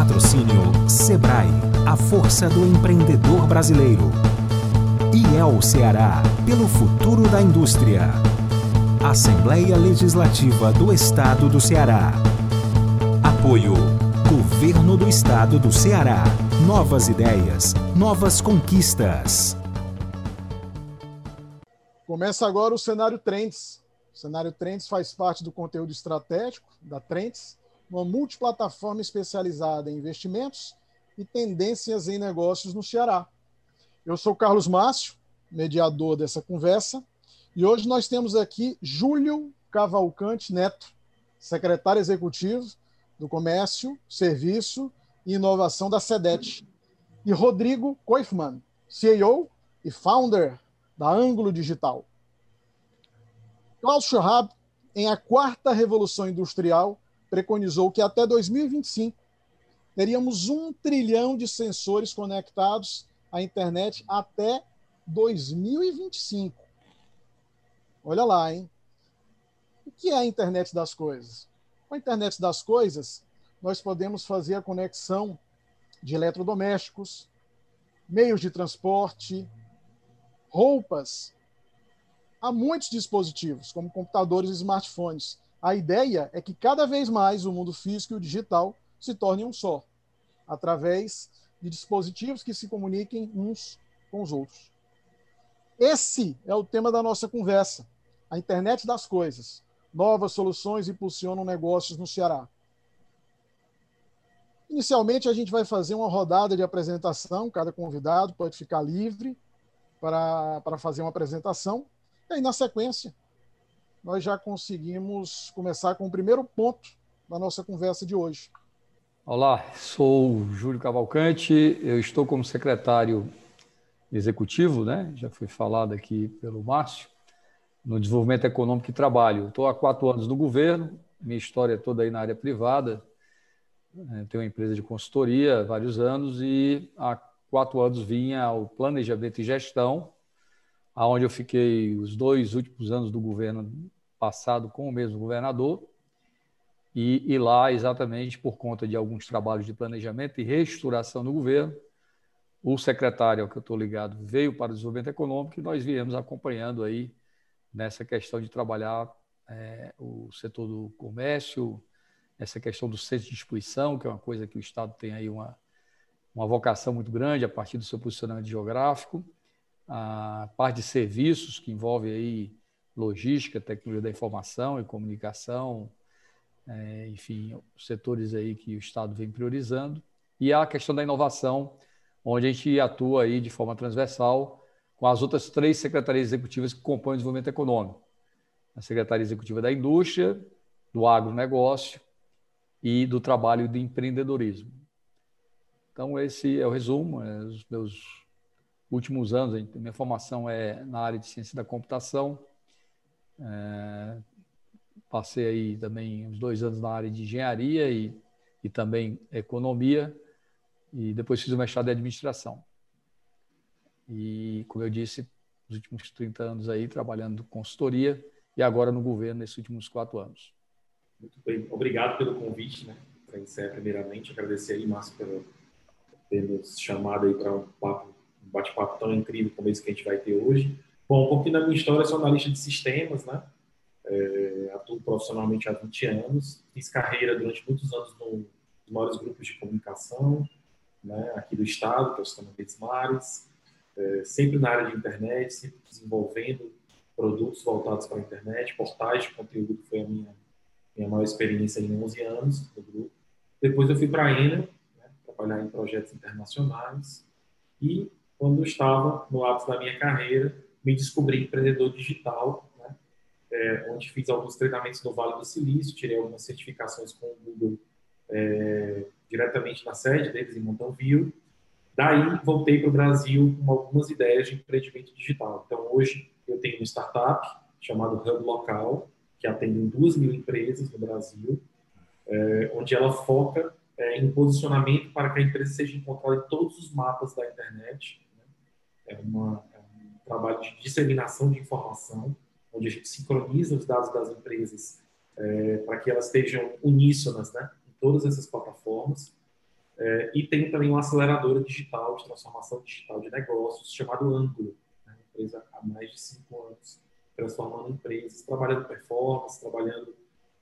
Patrocínio Sebrae, a força do empreendedor brasileiro. IEL Ceará, pelo futuro da indústria. Assembleia Legislativa do Estado do Ceará. Apoio. Governo do Estado do Ceará. Novas ideias, novas conquistas. Começa agora o cenário Trends. O cenário Trends faz parte do conteúdo estratégico da Trends, uma multiplataforma especializada em investimentos e tendências em negócios no Ceará. Eu sou Carlos Márcio, mediador dessa conversa, e hoje nós temos aqui Júlio Cavalcante Neto, secretário executivo do Comércio, Serviço e Inovação da SEDET, e Rodrigo Koifman, CEO e founder da Ângulo Digital. Klaus Schwab, em A Quarta Revolução Industrial, preconizou que até 2025 teríamos um trilhão de sensores conectados à internet até 2025. Olha lá, hein? O que é a internet das coisas? Com a internet das coisas, nós podemos fazer a conexão de eletrodomésticos, meios de transporte, roupas. Há muitos dispositivos, como computadores e smartphones. A ideia é que cada vez mais o mundo físico e o digital se tornem um só, através de dispositivos que se comuniquem uns com os outros. Esse é o tema da nossa conversa. A internet das coisas. Novas soluções impulsionam negócios no Ceará. Inicialmente, a gente vai fazer uma rodada de apresentação. Cada convidado pode ficar livre para, para fazer uma apresentação. E aí, na sequência, nós já conseguimos começar com o primeiro ponto da nossa conversa de hoje. Olá, sou Júlio Cavalcante, eu estou como secretário executivo, né? já foi falado aqui pelo Márcio, no desenvolvimento econômico e trabalho. Estou há quatro anos no governo, minha história é toda aí na área privada. Né? Tenho uma empresa de consultoria há vários anos e há quatro anos vinha ao planejamento e gestão, aonde eu fiquei os dois últimos anos do governo passado com o mesmo governador. E, e lá, exatamente por conta de alguns trabalhos de planejamento e reestruturação do governo, o secretário ao que eu estou ligado veio para o desenvolvimento econômico e nós viemos acompanhando aí nessa questão de trabalhar é, o setor do comércio, essa questão do centro de distribuição, que é uma coisa que o Estado tem aí uma, uma vocação muito grande a partir do seu posicionamento geográfico, a parte de serviços, que envolve aí logística, tecnologia da informação e comunicação, é, enfim, setores aí que o Estado vem priorizando, e a questão da inovação, onde a gente atua aí de forma transversal com as outras três secretarias executivas que compõem o desenvolvimento econômico. A Secretaria Executiva da Indústria, do Agronegócio e do Trabalho e do Empreendedorismo. Então, esse é o resumo. É, os meus últimos anos, minha formação é na área de ciência da computação. É, passei aí também uns dois anos na área de engenharia e, e também economia e depois fiz o mestrado em administração. E, como eu disse, nos últimos 30 anos aí trabalhando consultoria e agora no governo nesses últimos quatro anos. Muito bem, obrigado pelo convite, né? Para iniciar, primeiramente, agradecer aí, Márcio, por ter nos chamado aí para um bate-papo tão incrível como esse que a gente vai ter hoje. Bom, um pouquinho da minha história, sou analista de sistemas, né? É, atuo profissionalmente há 20 anos, fiz carreira durante muitos anos nos maiores grupos de comunicação, né, aqui do estado, que é o Sistema Verdes Mares, é, sempre na área de internet, sempre desenvolvendo produtos voltados para a internet, portais de conteúdo foi a minha, minha maior experiência em 11 anos do grupo. Depois eu fui para a Enel, né, trabalhar em projetos internacionais e quando eu estava no ápice da minha carreira, me descobri empreendedor digital, né, é, onde fiz alguns treinamentos no Vale do Silício, tirei algumas certificações com o Google é, diretamente na sede deles em Montanville. Daí voltei para o Brasil com algumas ideias de empreendimento digital. Então hoje eu tenho uma startup chamada Hub Local, que atende duas mil empresas no Brasil, é, onde ela foca é, em posicionamento para que a empresa seja encontrada em todos os mapas da internet. Né? É, uma, trabalho de disseminação de informação, onde a gente sincroniza os dados das empresas é, para que elas estejam uníssonas, né? todas essas plataformas. É, e tem também uma aceleradora digital de transformação digital de negócios chamado Ângulo, né? empresa há mais de cinco anos transformando empresas, trabalhando performance, trabalhando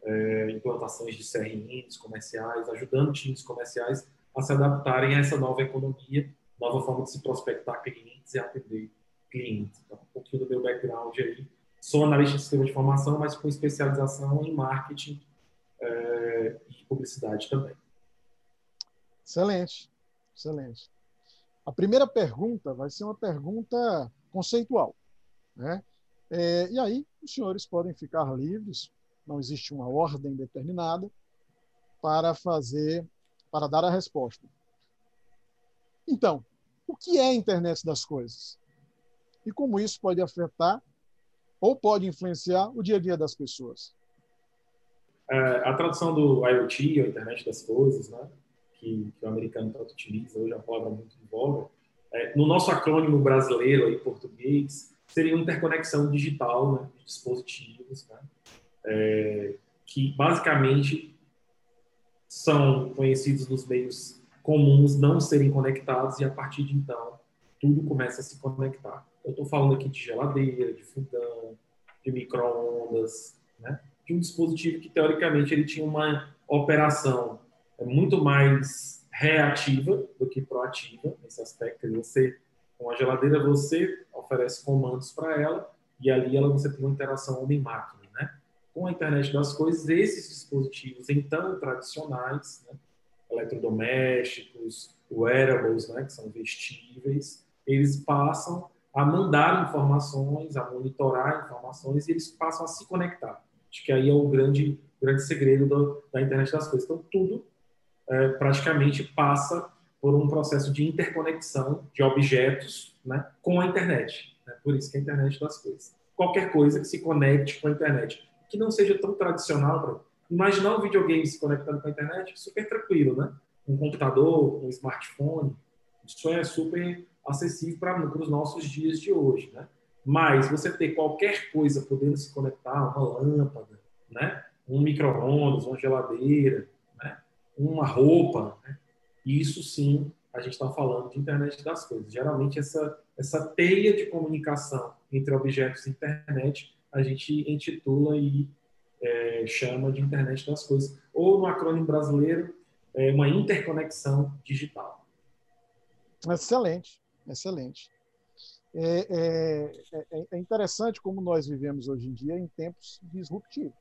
é, implantações de CRMs comerciais, ajudando times comerciais a se adaptarem a essa nova economia, nova forma de se prospectar clientes e atender clientes. Então, um pouquinho do meu background aí. Sou analista de sistema de informação, mas com especialização em marketing é, e publicidade também. Excelente, excelente. A primeira pergunta vai ser uma pergunta conceitual. Né? É, e aí, os senhores podem ficar livres, não existe uma ordem determinada, para fazer, para dar a resposta. Então, o que é a internet das coisas? E como isso pode afetar ou pode influenciar o dia a dia das pessoas? É, a tradução do IoT, a internet das coisas, né, que, que o americano tanto utiliza, hoje é palavra muito em voga, é, no nosso acrônimo brasileiro, aí, português, seria uma interconexão digital né, de dispositivos, né, é, que basicamente são conhecidos nos meios comuns não serem conectados e a partir de então tudo começa a se conectar. Eu estou falando aqui de geladeira, de fogão, de microondas, né? de um dispositivo que teoricamente ele tinha uma operação muito mais reativa do que proativa nesse aspecto. Você com a geladeira você oferece comandos para ela e ali ela você tem uma interação homem-máquina, né? Com a internet das coisas, esses dispositivos então tradicionais, né? eletrodomésticos, wearables, né? Que são vestíveis, eles passam a mandar informações, a monitorar informações e eles passam a se conectar. Acho que aí é o grande grande segredo do, da internet das coisas. Então tudo é, praticamente passa por um processo de interconexão de objetos né, com a internet. Né? Por isso que é a internet das coisas. Qualquer coisa que se conecte com a internet, que não seja tão tradicional. Pra... Imaginar um videogame se conectando com a internet, super tranquilo, né? Um computador, um smartphone, isso é super acessível para os nossos dias de hoje, né? Mas você ter qualquer coisa podendo se conectar, uma lâmpada, né? Um micro-ondas, uma geladeira, né? uma roupa, né? Isso sim, a gente está falando de internet das coisas. Geralmente, essa, essa teia de comunicação entre objetos e internet, a gente intitula e é, chama de internet das coisas. Ou, no acrônimo brasileiro, é uma interconexão digital. Excelente, excelente. É, é, é, é, interessante como nós vivemos hoje em dia em tempos disruptivos.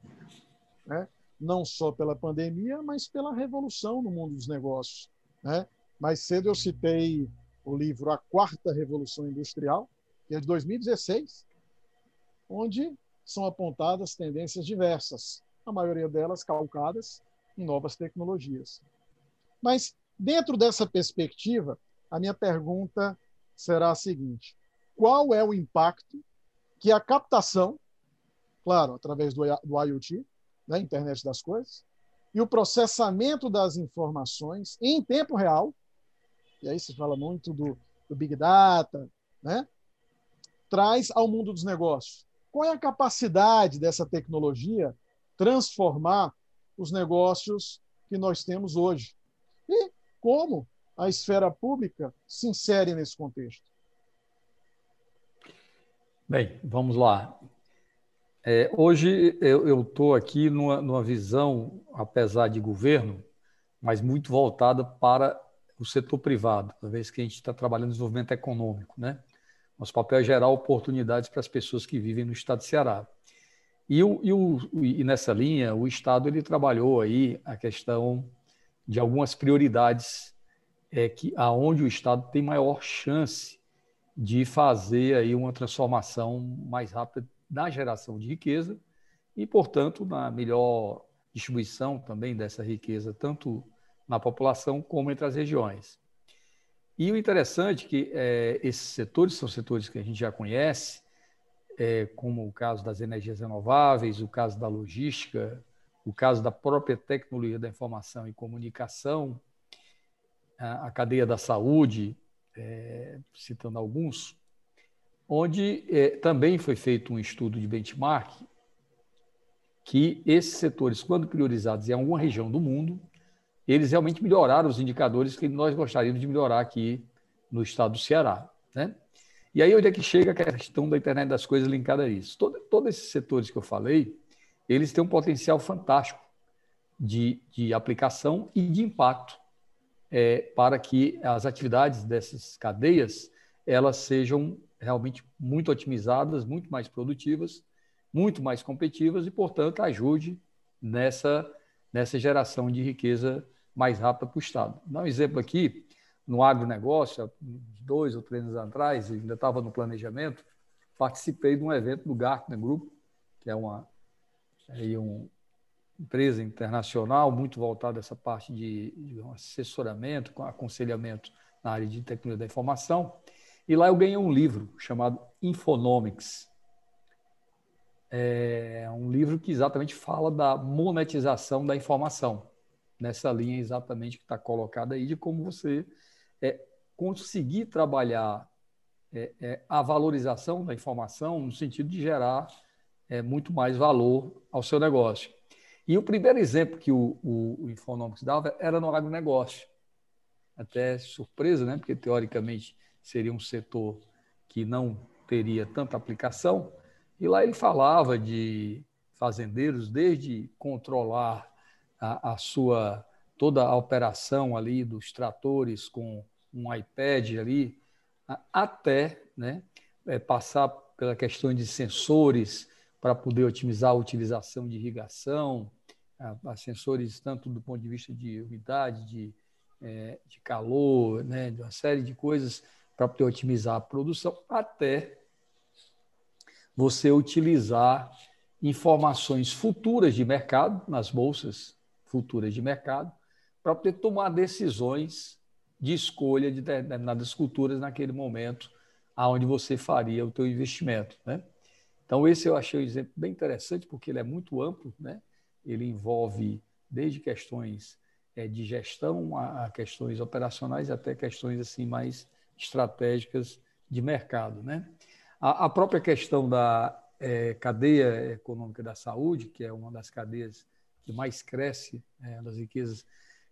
Né? Não só pela pandemia, mas pela revolução no mundo dos negócios. Né? Mais cedo eu citei o livro A Quarta Revolução Industrial, que é de 2016, onde são apontadas tendências diversas, a maioria delas calcadas em novas tecnologias. Mas, dentro dessa perspectiva, a minha pergunta será a seguinte: qual é o impacto que a captação, claro, através do, do IoT, da né, internet das coisas, e o processamento das informações em tempo real, e aí se fala muito do, do Big Data, né? traz ao mundo dos negócios. Qual é a capacidade dessa tecnologia transformar os negócios que nós temos hoje? E como a esfera pública se insere nesse contexto? Bem, vamos lá. É, hoje eu estou aqui numa, numa visão, apesar de governo, mas muito voltada para o setor privado, uma vez que a gente está trabalhando no desenvolvimento econômico. Né? Nosso papel é gerar oportunidades para as pessoas que vivem no estado de Ceará. E, o, e, o, e nessa linha, o Estado ele trabalhou aí a questão de algumas prioridades é, que aonde o Estado tem maior chance de fazer aí uma transformação mais rápida na geração de riqueza e, portanto, na melhor distribuição também dessa riqueza, tanto na população como entre as regiões. E o interessante é que é, esses setores são setores que a gente já conhece, é, como o caso das energias renováveis, o caso da logística, o caso da própria tecnologia da informação e comunicação, a, cadeia da saúde, é, citando alguns, onde é, também foi feito um estudo de benchmark que esses setores, quando priorizados em alguma região do mundo, eles realmente melhoraram os indicadores que nós gostaríamos de melhorar aqui no estado do Ceará. Né? E aí, onde é que chega a questão da internet das coisas linkada a isso? Todo, todos esses setores que eu falei, eles têm um potencial fantástico de, de aplicação e de impacto é, para que as atividades dessas cadeias elas sejam realmente muito otimizadas, muito mais produtivas, muito mais competitivas e, portanto, ajude nessa, nessa geração de riqueza mais rápida para o Estado. Dá um exemplo aqui, no agronegócio, dois ou três anos atrás, ainda estava no planejamento, participei de um evento do Gartner Group, que é uma, é uma empresa internacional muito voltada a essa parte de, de assessoramento, aconselhamento na área de tecnologia da informação. E lá eu ganhei um livro chamado Infonomics. É um livro que exatamente fala da monetização da informação, nessa linha exatamente que está colocada aí, de como você é, conseguir trabalhar é, é, a valorização da informação no sentido de gerar é, muito mais valor ao seu negócio. E o primeiro exemplo que o, o, o Infonomics dava era no agronegócio. Até surpresa, né? porque teoricamente seria um setor que não teria tanta aplicação. E lá ele falava de fazendeiros, desde controlar a, a sua toda a operação ali dos tratores com um iPad ali, até né, é, passar pela questão de sensores para poder otimizar a utilização de irrigação, a, sensores tanto do ponto de vista de umidade, de, é, de calor, né, de uma série de coisas para poder otimizar a produção, até você utilizar informações futuras de mercado, nas bolsas futuras de mercado, para poder tomar decisões de escolha de determinadas culturas naquele momento aonde você faria o teu investimento, né? Então esse eu achei um exemplo bem interessante porque ele é muito amplo, né? Ele envolve desde questões é, de gestão a, a, questões operacionais até questões assim mais estratégicas de mercado, né? A, a própria questão da é, cadeia econômica da saúde, que é uma das cadeias que mais cresce é, das riquezas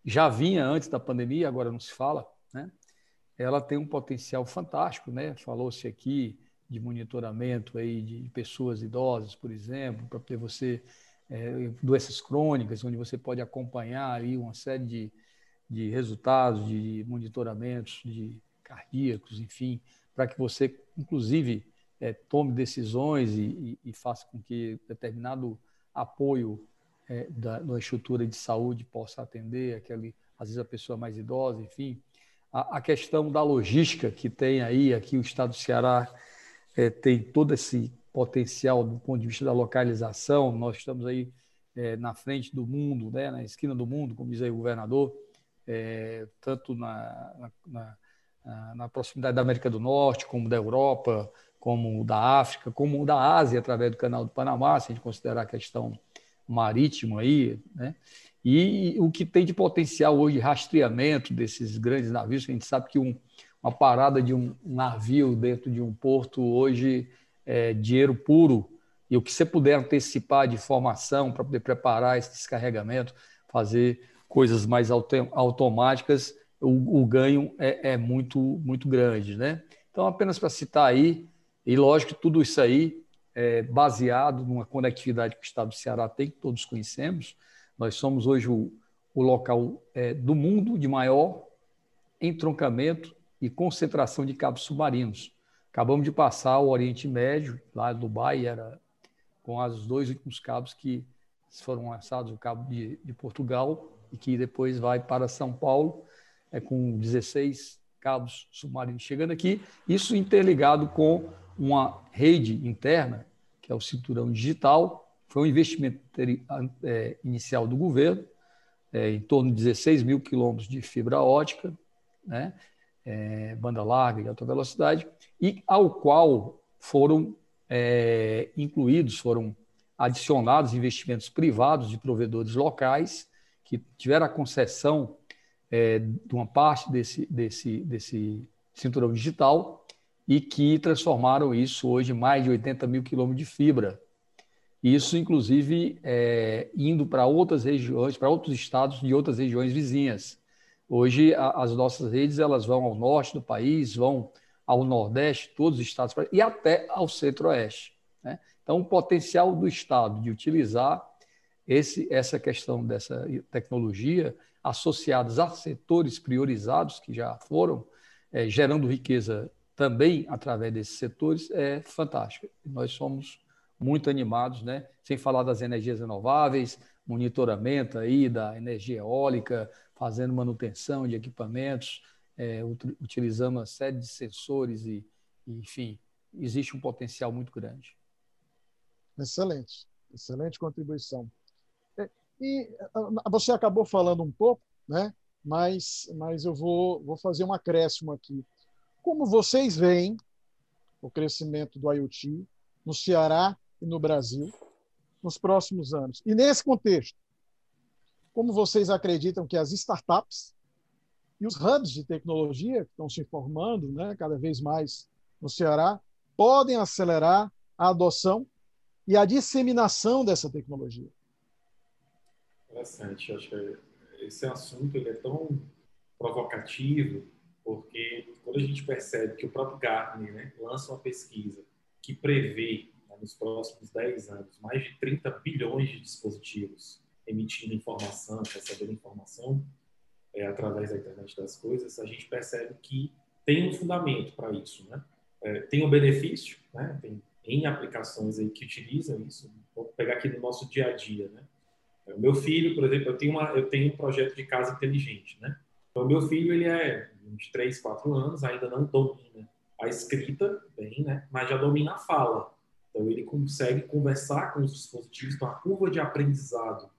já vinha antes da pandemia, agora não se fala, né? Ela tem um potencial fantástico, né? Falou-se aqui de monitoramento aí de pessoas idosas, por exemplo, para ter você é, doenças crônicas, onde você pode acompanhar aí uma série de, de resultados, de monitoramentos de cardíacos, enfim, para que você, inclusive, é, tome decisões e, e, e, faça com que determinado apoio é, da, da estrutura de saúde possa atender aquele, às vezes a pessoa mais idosa, enfim. A, a questão da logística que tem aí, aqui o estado do Ceará é, tem todo esse potencial do ponto de vista da localização, nós estamos aí é, na frente do mundo, né, na esquina do mundo, como diz aí o governador, é, tanto na, na, na, proximidade da América do Norte, como da Europa, como da África, como da Ásia, através do canal do Panamá, se a gente considerar a questão marítimo aí, né? E o que tem de potencial hoje de rastreamento desses grandes navios, a gente sabe que um, uma parada de um navio dentro de um porto hoje é dinheiro puro, e o que você puder antecipar de informação para poder preparar esse descarregamento, fazer coisas mais auto automáticas, o, o ganho é, é, muito, muito grande. Né? Então, apenas para citar aí, e lógico que tudo isso aí é, baseado numa conectividade que o Estado do Ceará tem, que todos conhecemos. Nós somos hoje o, o local é, do mundo de maior entroncamento e concentração de cabos submarinos. Acabamos de passar o Oriente Médio, lá em Dubai, era com os dois últimos cabos que foram lançados, o cabo de, de Portugal, e que depois vai para São Paulo, é, com 16 cabos submarinos chegando aqui, isso interligado com uma rede interna, que é o cinturão digital, foi um investimento é, inicial do governo, é, em torno de 16 mil quilômetros de fibra ótica, né, é, banda larga e alta velocidade, e ao qual foram é, incluídos, foram adicionados investimentos privados de provedores locais que tiveram a concessão é, de uma parte desse, desse, desse cinturão digital e que transformaram isso hoje em mais de 80 mil quilômetros de fibra. Isso, inclusive, é, indo para outras regiões, para outros estados de outras regiões vizinhas. Hoje, a, as nossas redes elas vão ao norte do país, vão ao nordeste, todos os estados, e até ao centro-oeste. Né? Então, o potencial do Estado de utilizar esse, essa questão dessa tecnologia associadas a setores priorizados que já foram é, gerando riqueza também através desses setores é fantástica. Nós somos muito animados, né? Sem falar das energias renováveis, monitoramento aí da energia eólica, fazendo manutenção de equipamentos, é, utilizando uma série de sensores e, enfim, existe um potencial muito grande. Excelente, excelente contribuição. É, e você acabou falando um pouco, né? Mas, mas eu vou, vou fazer um acréscimo aqui. Como vocês veem o crescimento do IoT no Ceará e no Brasil nos próximos anos? E nesse contexto, como vocês acreditam que as startups e os hubs de tecnologia que estão se formando né, cada vez mais no Ceará podem acelerar a adoção e a disseminação dessa tecnologia? Interessante. Acho que esse assunto ele é tão provocativo porque quando a gente percebe que o próprio Gartner né, lança uma pesquisa que prevê né, nos próximos 10 anos mais de 30 bilhões de dispositivos emitindo informação, recebendo informação é, através da internet das coisas, a gente percebe que tem um fundamento para isso, né? É, tem um benefício, né? Tem em aplicações aí que utilizam isso. Vou pegar aqui no nosso dia a dia, né? É, o meu filho, por exemplo, eu tenho uma, eu tenho um projeto de casa inteligente, né? Então, meu filho ele é de 3, 4 anos, ainda não domina a escrita bem, né? Mas já domina a fala. Então, ele consegue conversar com os dispositivos, então a curva de aprendizado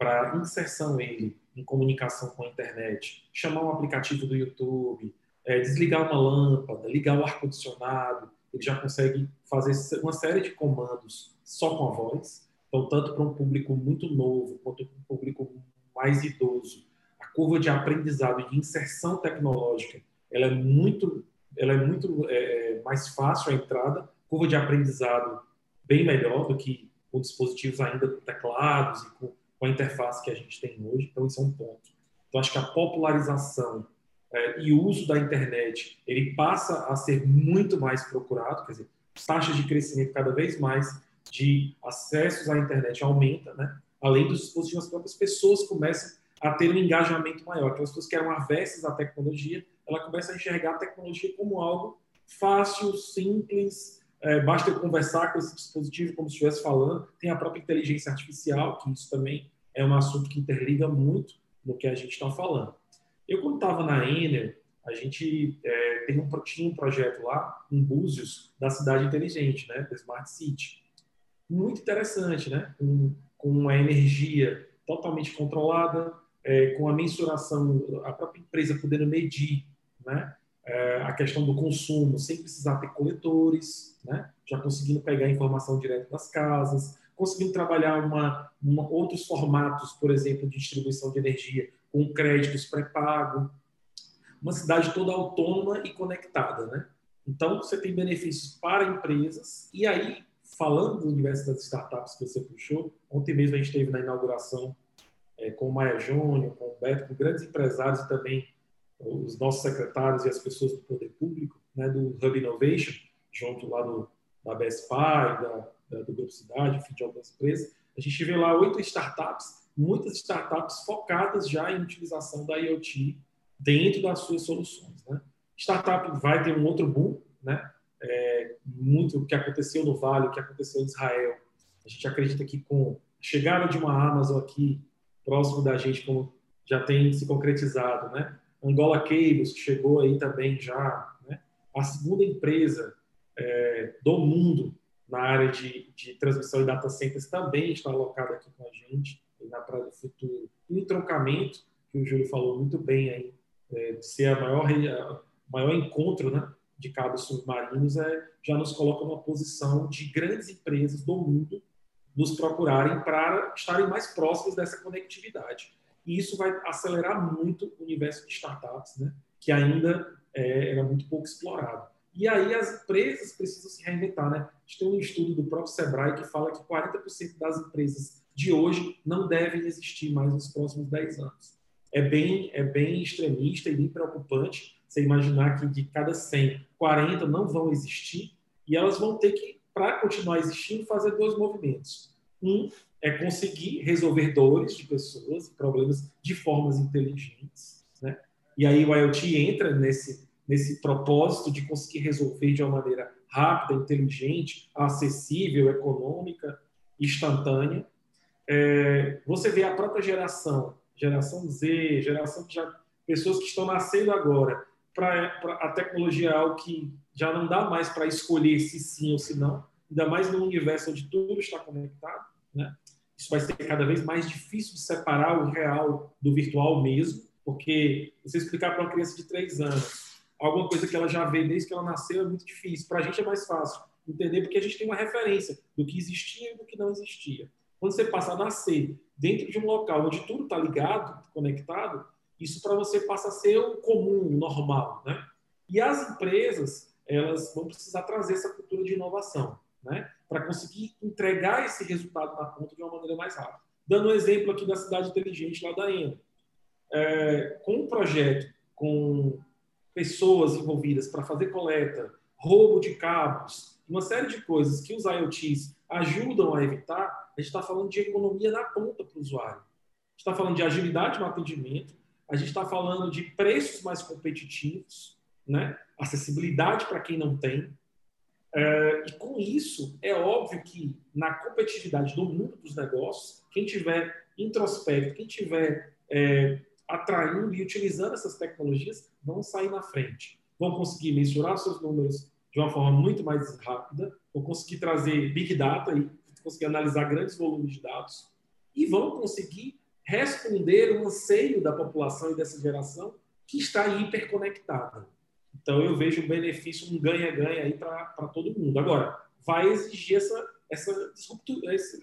para inserção ele em comunicação com a internet, chamar um aplicativo do YouTube, é, desligar uma lâmpada, ligar o ar-condicionado, ele já consegue fazer uma série de comandos só com a voz. Então, tanto para um público muito novo quanto para um público mais idoso, a curva de aprendizado e de inserção tecnológica ela é muito, ela é muito é, mais fácil a entrada, curva de aprendizado bem melhor do que com dispositivos ainda com teclados e com com a interface que a gente tem hoje. Então, isso é um ponto. Então, acho que a popularização é, e uso da internet ele passa a ser muito mais procurado, quer dizer, taxas de crescimento cada vez mais de acessos à internet aumenta, né? Além dos dispositivos, as próprias pessoas começam a ter um engajamento maior. Aquelas pessoas que eram avessas à tecnologia, ela começa a enxergar a tecnologia como algo fácil, simples, é, basta eu conversar com esse dispositivo como se estivesse falando. Tem a própria inteligência artificial, que isso também é um assunto que interliga muito no que a gente está falando. Eu, quando estava na Enel, a gente é, tem um, tinha um projeto lá, em Búzios, da cidade inteligente, né, da Smart City. Muito interessante, né? Com, com uma energia totalmente controlada, é, com a mensuração, a própria empresa podendo medir né, é, a questão do consumo sem precisar ter coletores, né? já conseguindo pegar informação direto das casas, conseguindo trabalhar uma, uma, outros formatos, por exemplo, de distribuição de energia com créditos pré-pago. Uma cidade toda autônoma e conectada. Né? Então, você tem benefícios para empresas. E aí, falando do universo das startups que você puxou, ontem mesmo a gente teve na inauguração é, com o Maia Júnior, com o Beto, com grandes empresários e também os nossos secretários e as pessoas do poder público, né, do Hub Innovation, junto lá do, da Best Buy, da, da, do Grupo Cidade, enfim, de algumas empresas, a gente vê lá oito startups, muitas startups focadas já em utilização da IoT dentro das suas soluções. Né? Startup vai ter um outro boom, né? É, muito o que aconteceu no Vale, o que aconteceu em Israel. A gente acredita que com a chegada de uma Amazon aqui próximo da gente, como já tem se concretizado, né? Angola Cables, que chegou aí também já, né? a segunda empresa é, do mundo na área de, de transmissão e data centers também está alocada aqui com a gente, na Praia do Futuro. E o trocamento, que o Júlio falou muito bem aí, é, de ser a maior, maior encontro né, de cabos submarinos, é, já nos coloca numa posição de grandes empresas do mundo nos procurarem para estarem mais próximos dessa conectividade. E isso vai acelerar muito o universo de startups, né? que ainda é, era muito pouco explorado. E aí as empresas precisam se reinventar, né? A gente tem um estudo do próprio Sebrae que fala que 40% das empresas de hoje não devem existir mais nos próximos 10 anos. É bem, é bem extremista e bem preocupante você imaginar que de cada 100, 40 não vão existir e elas vão ter que, para continuar existindo, fazer dois movimentos. Um é conseguir resolver dores de pessoas, problemas de formas inteligentes, né? E aí o IoT entra nesse nesse propósito de conseguir resolver de uma maneira rápida, inteligente, acessível, econômica, instantânea. É, você vê a própria geração, geração Z, geração que já pessoas que estão nascendo agora, para a tecnologia é algo que já não dá mais para escolher se sim ou se não, ainda mais no universo onde tudo está conectado, né? Isso vai ser cada vez mais difícil de separar o real do virtual mesmo, porque você explicar para uma criança de três anos alguma coisa que ela já vê desde que ela nasceu é muito difícil. Para a gente é mais fácil entender porque a gente tem uma referência do que existia e do que não existia. Quando você passa a nascer dentro de um local onde tudo está ligado, conectado, isso para você passa a ser o comum, o normal, né? E as empresas, elas vão precisar trazer essa cultura de inovação, né? Para conseguir entregar esse resultado na ponta de uma maneira mais rápida. Dando um exemplo aqui da cidade inteligente lá da ENA. É, com um projeto com pessoas envolvidas para fazer coleta, roubo de cabos, uma série de coisas que os IoTs ajudam a evitar, a gente está falando de economia na ponta para o usuário. A gente está falando de agilidade no atendimento, a gente está falando de preços mais competitivos, né? acessibilidade para quem não tem. É, e com isso, é óbvio que na competitividade do mundo dos negócios, quem tiver introspecto, quem tiver é, atraindo e utilizando essas tecnologias vão sair na frente. Vão conseguir mensurar seus números de uma forma muito mais rápida, vão conseguir trazer big data e conseguir analisar grandes volumes de dados e vão conseguir responder o anseio da população e dessa geração que está hiperconectada. Então eu vejo um benefício, um ganha-ganha aí para todo mundo. Agora, vai exigir essa essa,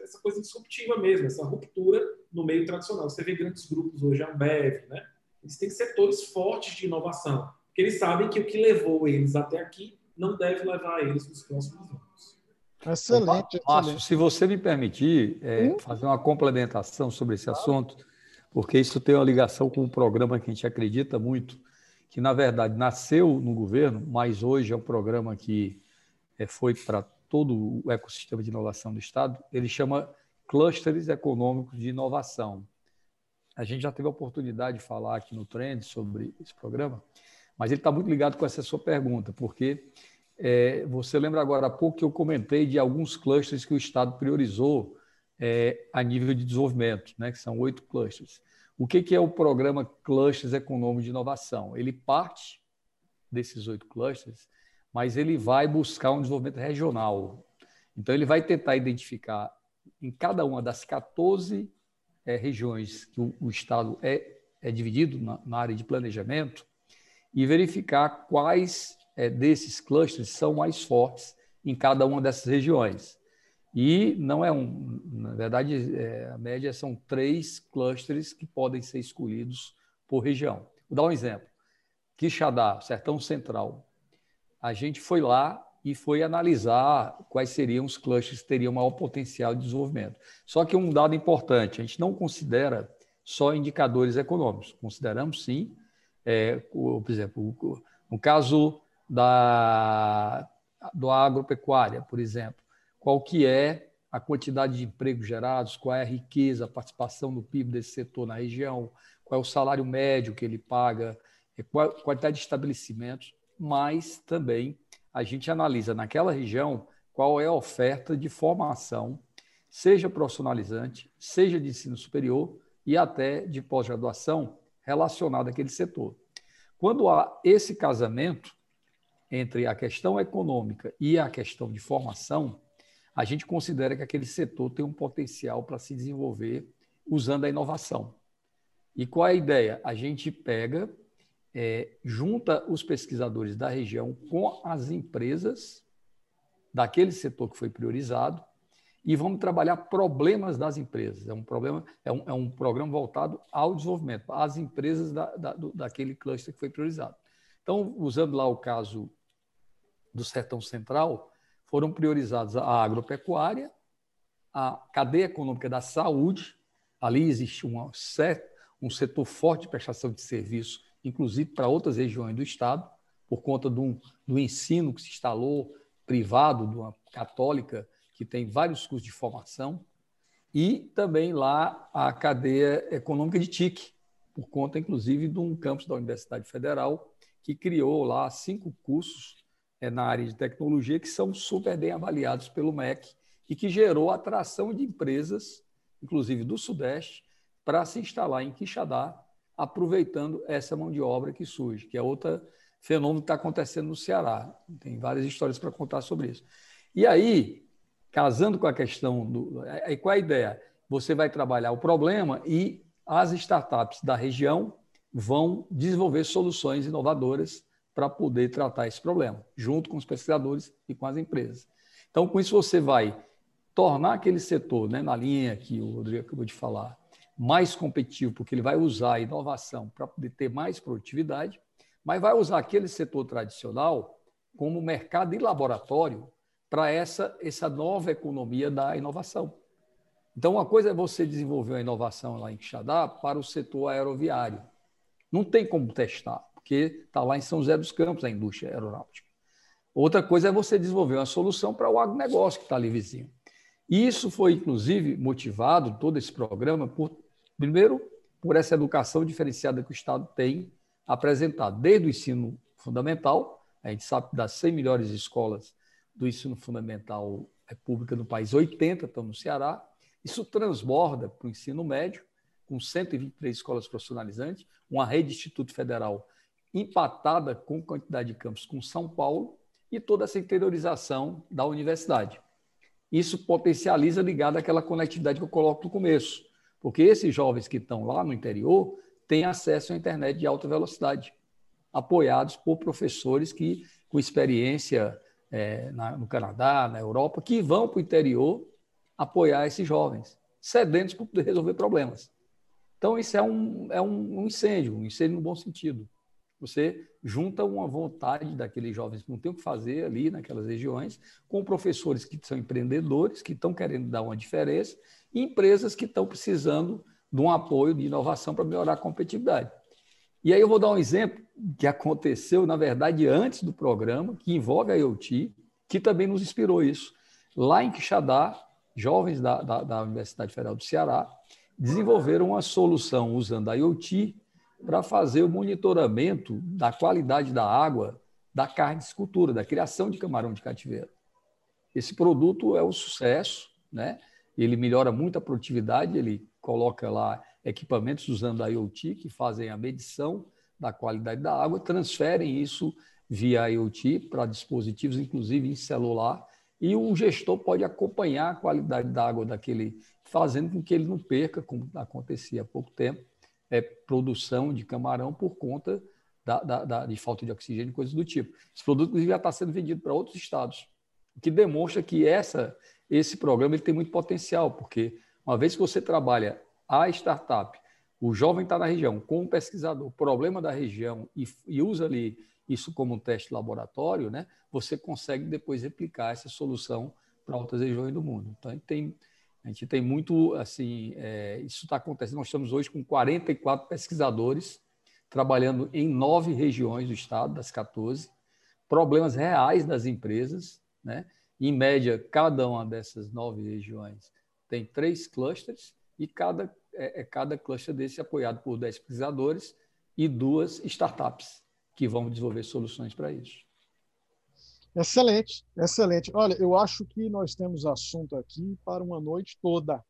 essa coisa disruptiva mesmo, essa ruptura no meio tradicional. Você vê grandes grupos hoje, a Ambev, né? Eles têm setores fortes de inovação, porque eles sabem que o que levou eles até aqui não deve levar eles nos próximos anos. Excelente. Márcio, se você me permitir é, hum? fazer uma complementação sobre esse claro. assunto, porque isso tem uma ligação com um programa que a gente acredita muito, que na verdade nasceu no governo, mas hoje é um programa que é, foi para todo o ecossistema de inovação do Estado, ele chama clusters econômicos de inovação. A gente já teve a oportunidade de falar aqui no Trend sobre esse programa, mas ele está muito ligado com essa sua pergunta, porque é, você lembra agora há pouco que eu comentei de alguns clusters que o Estado priorizou é, a nível de desenvolvimento, né, que são oito clusters. O que, que é o programa Clusters Econômicos de Inovação? Ele parte desses oito clusters mas ele vai buscar um desenvolvimento regional. Então, ele vai tentar identificar em cada uma das 14 é, regiões que o, o Estado é, é dividido na, na, área de planejamento e verificar quais é, desses clusters são mais fortes em cada uma dessas regiões. E não é um, na verdade, é, a média são três clusters que podem ser escolhidos por região. Vou dar um exemplo. Quixadá, Sertão Central, a gente foi lá e foi analisar quais seriam os clusters que teriam maior potencial de desenvolvimento. Só que um dado importante, a gente não considera só indicadores econômicos, consideramos sim, é, por exemplo, no caso da do agropecuária, por exemplo, qual que é a quantidade de empregos gerados, qual é a riqueza, a participação do PIB desse setor na região, qual é o salário médio que ele paga, qual a quantidade de estabelecimentos mas também a gente analisa naquela região qual é a oferta de formação, seja profissionalizante, seja de ensino superior e até de pós-graduação relacionada àquele setor. Quando há esse casamento entre a questão econômica e a questão de formação, a gente considera que aquele setor tem um potencial para se desenvolver usando a inovação. E qual é a ideia? A gente pega é, junta os pesquisadores da região com as empresas daquele setor que foi priorizado e vamos trabalhar problemas das empresas. É um problema, é um, é um programa voltado ao desenvolvimento, às empresas da, da, do, daquele cluster que foi priorizado. Então, usando lá o caso do Sertão Central foram priorizados a agropecuária, a cadeia econômica da saúde, ali existe um setor forte de prestação de serviço, inclusive para outras regiões do Estado, por conta do, do ensino que se instalou privado, de uma católica, que tem vários cursos de formação, e também lá a cadeia econômica de TIC, por conta, inclusive, de um campus da Universidade Federal, que criou lá cinco cursos na área de tecnologia que são super bem avaliados pelo MEC e que gerou atração de empresas, inclusive do Sudeste, para se instalar em Quixadá, aproveitando essa mão de obra que surge, que é outro fenômeno que está acontecendo no Ceará. Tem várias histórias para contar sobre isso. E aí, casando com a questão do. Aí qual é a ideia? Você vai trabalhar o problema e as startups da região vão desenvolver soluções inovadoras para poder tratar esse problema, junto com os pesquisadores e com as empresas. Então, com isso, você vai tornar aquele setor, né, na linha que o Rodrigo acabou de falar, mais competitivo, porque ele vai usar a inovação para poder ter mais produtividade, mas vai usar aquele setor tradicional como mercado e laboratório para essa, essa nova economia da inovação. Então, uma coisa é você desenvolver uma inovação lá em Quixadá para o setor aeroviário. Não tem como testar porque está lá em São José dos Campos a indústria aeronáutica. Outra coisa é você desenvolver uma solução para o agronegócio que está ali vizinho. E isso foi, inclusive, motivado, todo esse programa, por, primeiro, por essa educação diferenciada que o Estado tem apresentado, desde o ensino fundamental, a gente sabe que das 100 melhores escolas do ensino fundamental é pública no país, 80 estão no Ceará, isso transborda para o ensino médio, com 123 escolas profissionalizantes, uma rede de Instituto Federal empatada com quantidade de campos com São Paulo e toda essa interiorização da universidade. Isso potencializa ligado àquela conectividade que eu coloco no começo, porque esses jovens que estão lá no interior têm acesso à internet de alta velocidade, apoiados por professores que com experiência é, na, no Canadá, na Europa, que vão para o interior apoiar esses jovens, sedentos para poder resolver problemas. Então, isso é um, é um incêndio, um incêndio no bom sentido. Você junta uma vontade daqueles jovens que não têm o que fazer ali naquelas regiões, com professores que são empreendedores, que estão querendo dar uma diferença, e empresas que estão precisando de um apoio de inovação para melhorar a competitividade. E aí eu vou dar um exemplo que aconteceu, na verdade, antes do programa, que envolve a IoT, que também nos inspirou isso. Lá em Quixadá, jovens da, da, da Universidade Federal do Ceará desenvolveram uma solução usando a IoT para fazer o monitoramento da qualidade da água da carne de escultura, da criação de camarão de cativeiro. Esse produto é um sucesso, né? ele melhora muito a produtividade, ele coloca lá equipamentos usando a IoT que fazem a medição da qualidade da água, transferem isso via IoT para dispositivos, inclusive em celular, e o gestor pode acompanhar a qualidade da água daquele, fazendo com que ele não perca, como acontecia há pouco tempo, é, produção de camarão por conta da, da, da, de falta de oxigênio e coisas do tipo. Esse produto, inclusive, já está sendo vendido para outros estados, o que demonstra que essa, esse programa ele tem muito potencial, porque uma vez que você trabalha a startup, o jovem está na região com um pesquisador, problema da região, e, e usa ali isso como um teste laboratório, né, você consegue depois replicar essa solução para outras regiões do mundo. Então, tem a gente tem muito, assim, é, isso está acontecendo. Nós estamos hoje com 44 pesquisadores trabalhando em nove regiões do estado, das 14, problemas reais das empresas, né? Em média, cada uma dessas nove regiões tem três clusters e cada, é, é cada cluster desse é apoiado por 10 pesquisadores e duas startups que vão desenvolver soluções para isso. Excelente, excelente. Olha, eu acho que nós temos assunto aqui para uma noite toda,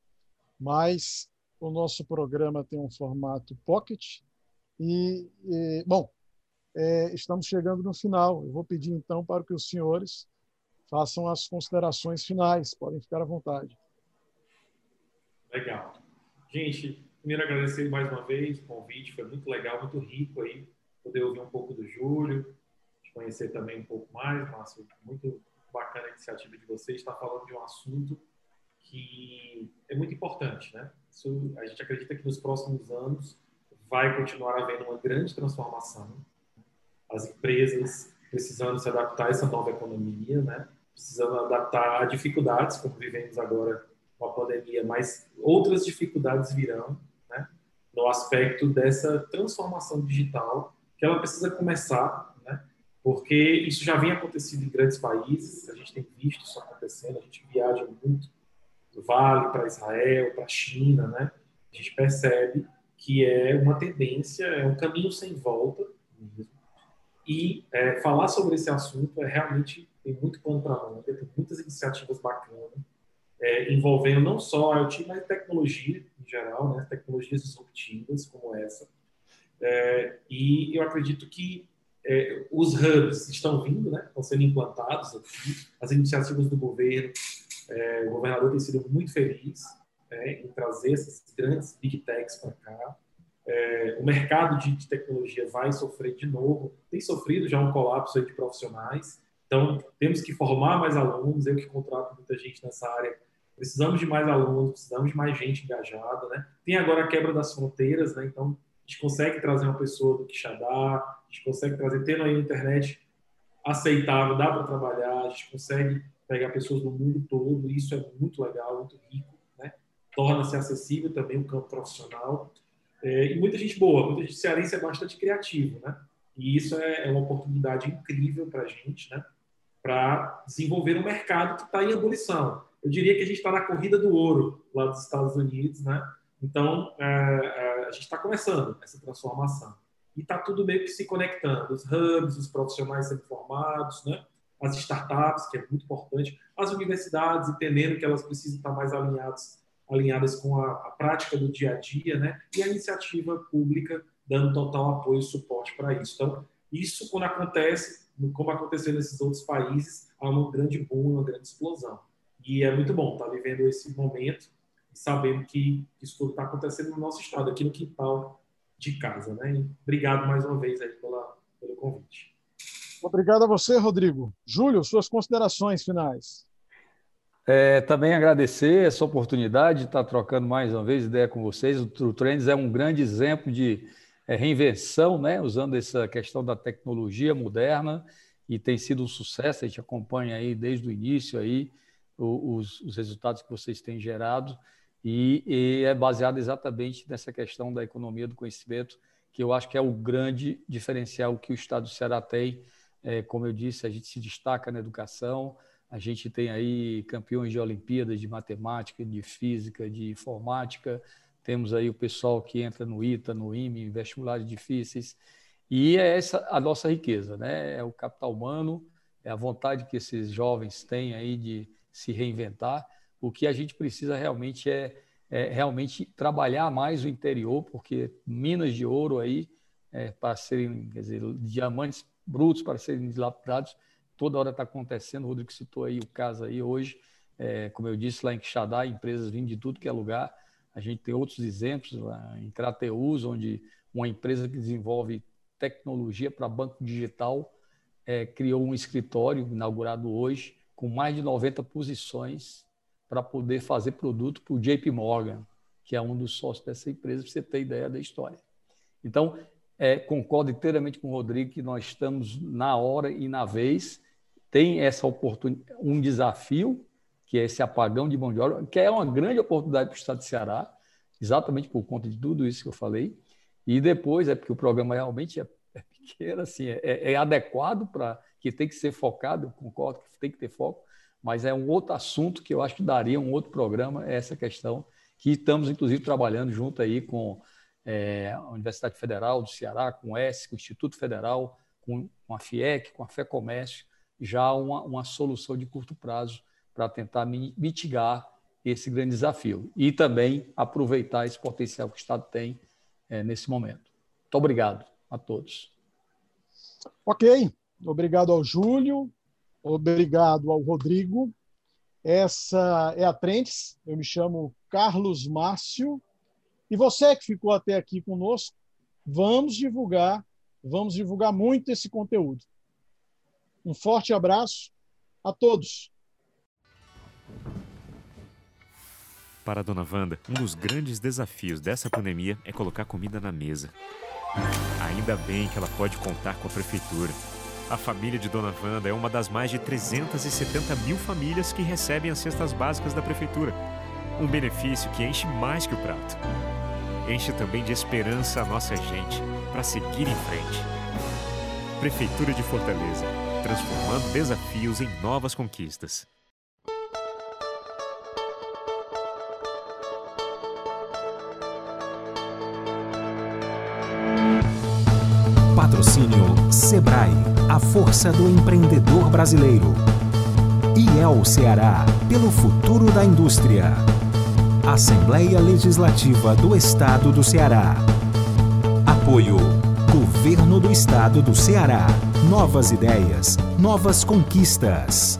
mas o nosso programa tem um formato pocket e, e bom, é, estamos chegando no final. Eu vou pedir então para que os senhores façam as considerações finais. Podem ficar à vontade. Legal. Gente, primeiro agradecer mais uma vez o convite, foi muito legal, muito rico aí, poder ouvir um pouco do Júlio, conhecer também um pouco mais, Márcio. Muito bacana a iniciativa de vocês. Está falando de um assunto que é muito importante, né? Isso, a gente acredita que nos próximos anos vai continuar havendo uma grande transformação. As empresas precisando se adaptar a essa nova economia, né? precisando adaptar a dificuldades, como vivemos agora com a pandemia, mas outras dificuldades virão né? no aspecto dessa transformação digital, que ela precisa começar? Porque isso já vem acontecendo em grandes países, a gente tem visto isso acontecendo, a gente viaja muito do Vale para Israel, para a China, né? a gente percebe que é uma tendência, é um caminho sem volta mesmo. E é, falar sobre esse assunto é realmente tem muito pano para manga, tem muitas iniciativas bacanas é, envolvendo não só a IoT, mas tecnologia em geral, né? tecnologias disruptivas como essa. É, e eu acredito que é, os hubs estão vindo, né? estão sendo implantados aqui, as iniciativas do governo, é, o governador tem sido muito feliz é, em trazer essas grandes big techs para cá. É, o mercado de, de, tecnologia vai sofrer de novo, tem sofrido já um colapso de profissionais, então temos que formar mais alunos, eu que contrato muita gente nessa área, precisamos de mais alunos, precisamos de mais gente engajada, né? Tem agora a quebra das fronteiras, né? Então a gente consegue trazer uma pessoa do Quixadá, a gente consegue trazer, tendo aí a internet aceitável, dá para trabalhar, a gente consegue pegar pessoas do mundo todo, isso é muito legal, muito rico torna-se acessível também o campo profissional. É, e muita gente boa, muita gente cearense é bastante criativo, né? E isso é, é uma oportunidade incrível para a gente, né? Para desenvolver um mercado que está em ebulição. Eu diria que a gente está na corrida do ouro lá dos Estados Unidos, né? Então, é, é, a gente está começando essa transformação. E está tudo meio que se conectando. Os hubs, os profissionais sendo formados, né? as startups, que é muito importante, as universidades entendendo que elas precisam estar mais alinhadas alinhadas com a, a, prática do dia a dia, né? E a iniciativa pública dando total apoio e suporte para isso. Então, isso quando acontece, como aconteceu nesses outros países, há um grande boom, uma grande explosão. E é muito bom estar tá vivendo esse momento e sabendo que isso tudo está acontecendo no nosso estado, aqui no quintal de casa, né? E obrigado mais uma vez aí pela, pelo convite. Obrigado a você, Rodrigo. Júlio, suas considerações finais. É, também agradecer essa oportunidade de estar trocando mais uma vez ideia com vocês. O True Trends é um grande exemplo de é, reinvenção, né? usando essa questão da tecnologia moderna e tem sido um sucesso. A gente acompanha aí desde o início aí os, os resultados que vocês têm gerado e, e, é baseado exatamente nessa questão da economia do conhecimento, que eu acho que é o grande diferencial que o Estado do Ceará tem. É, como eu disse, a gente se destaca na educação, a gente tem aí campeões de Olimpíadas de matemática, de física, de informática. Temos aí o pessoal que entra no ITA, no IME, em vestibulares difíceis. E é essa a nossa riqueza, né? É o capital humano, é a vontade que esses jovens têm aí de se reinventar. O que a gente precisa realmente é, é realmente trabalhar mais o interior, porque minas de ouro aí é, para serem, quer dizer, diamantes brutos para serem dilapidados, toda hora está acontecendo. O Rodrigo citou aí o caso aí hoje, é, como eu disse, lá em Quixadá, empresas vindo de tudo que é lugar. A gente tem outros exemplos lá em Crateus, onde uma empresa que desenvolve tecnologia para banco digital é, criou um escritório inaugurado hoje com mais de 90 posições para poder fazer produto para o JP Morgan, que é um dos sócios dessa empresa, para você ter ideia da história. Então, é, concordo inteiramente com o Rodrigo que nós estamos na hora e na vez tem essa oportunidade, um desafio, que é esse apagão de mão de obra, que é uma grande oportunidade para o Estado de Ceará, exatamente por conta de tudo isso que eu falei. E depois, é porque o programa realmente é, é pequeno, assim, é, é adequado para que tem que ser focado, concordo que tem que ter foco, mas é um outro assunto que eu acho que daria um outro programa, é essa questão, que estamos, inclusive, trabalhando junto aí com é, a Universidade Federal do Ceará, com o ES, com o Instituto Federal, com, com a FIEC, com a FEComércio, já uma, uma solução de curto prazo para tentar mitigar esse grande desafio e também aproveitar esse potencial que o Estado tem é, nesse momento. Muito obrigado a todos. Ok, obrigado ao Júlio, obrigado ao Rodrigo. Essa é a Trentes, eu me chamo Carlos Márcio. E você que ficou até aqui conosco, vamos divulgar, vamos divulgar muito esse conteúdo. Um forte abraço a todos. Para a dona Wanda, um dos grandes desafios dessa pandemia é colocar comida na mesa. Ainda bem que ela pode contar com a prefeitura. A família de Dona Wanda é uma das mais de 370 mil famílias que recebem as cestas básicas da Prefeitura. Um benefício que enche mais que o prato. Enche também de esperança a nossa gente para seguir em frente. Prefeitura de Fortaleza transformando desafios em novas conquistas. Patrocínio Sebrae, a força do empreendedor brasileiro. IEL Ceará, pelo futuro da indústria. Assembleia Legislativa do Estado do Ceará. Apoio Governo do Estado do Ceará. Novas ideias, novas conquistas.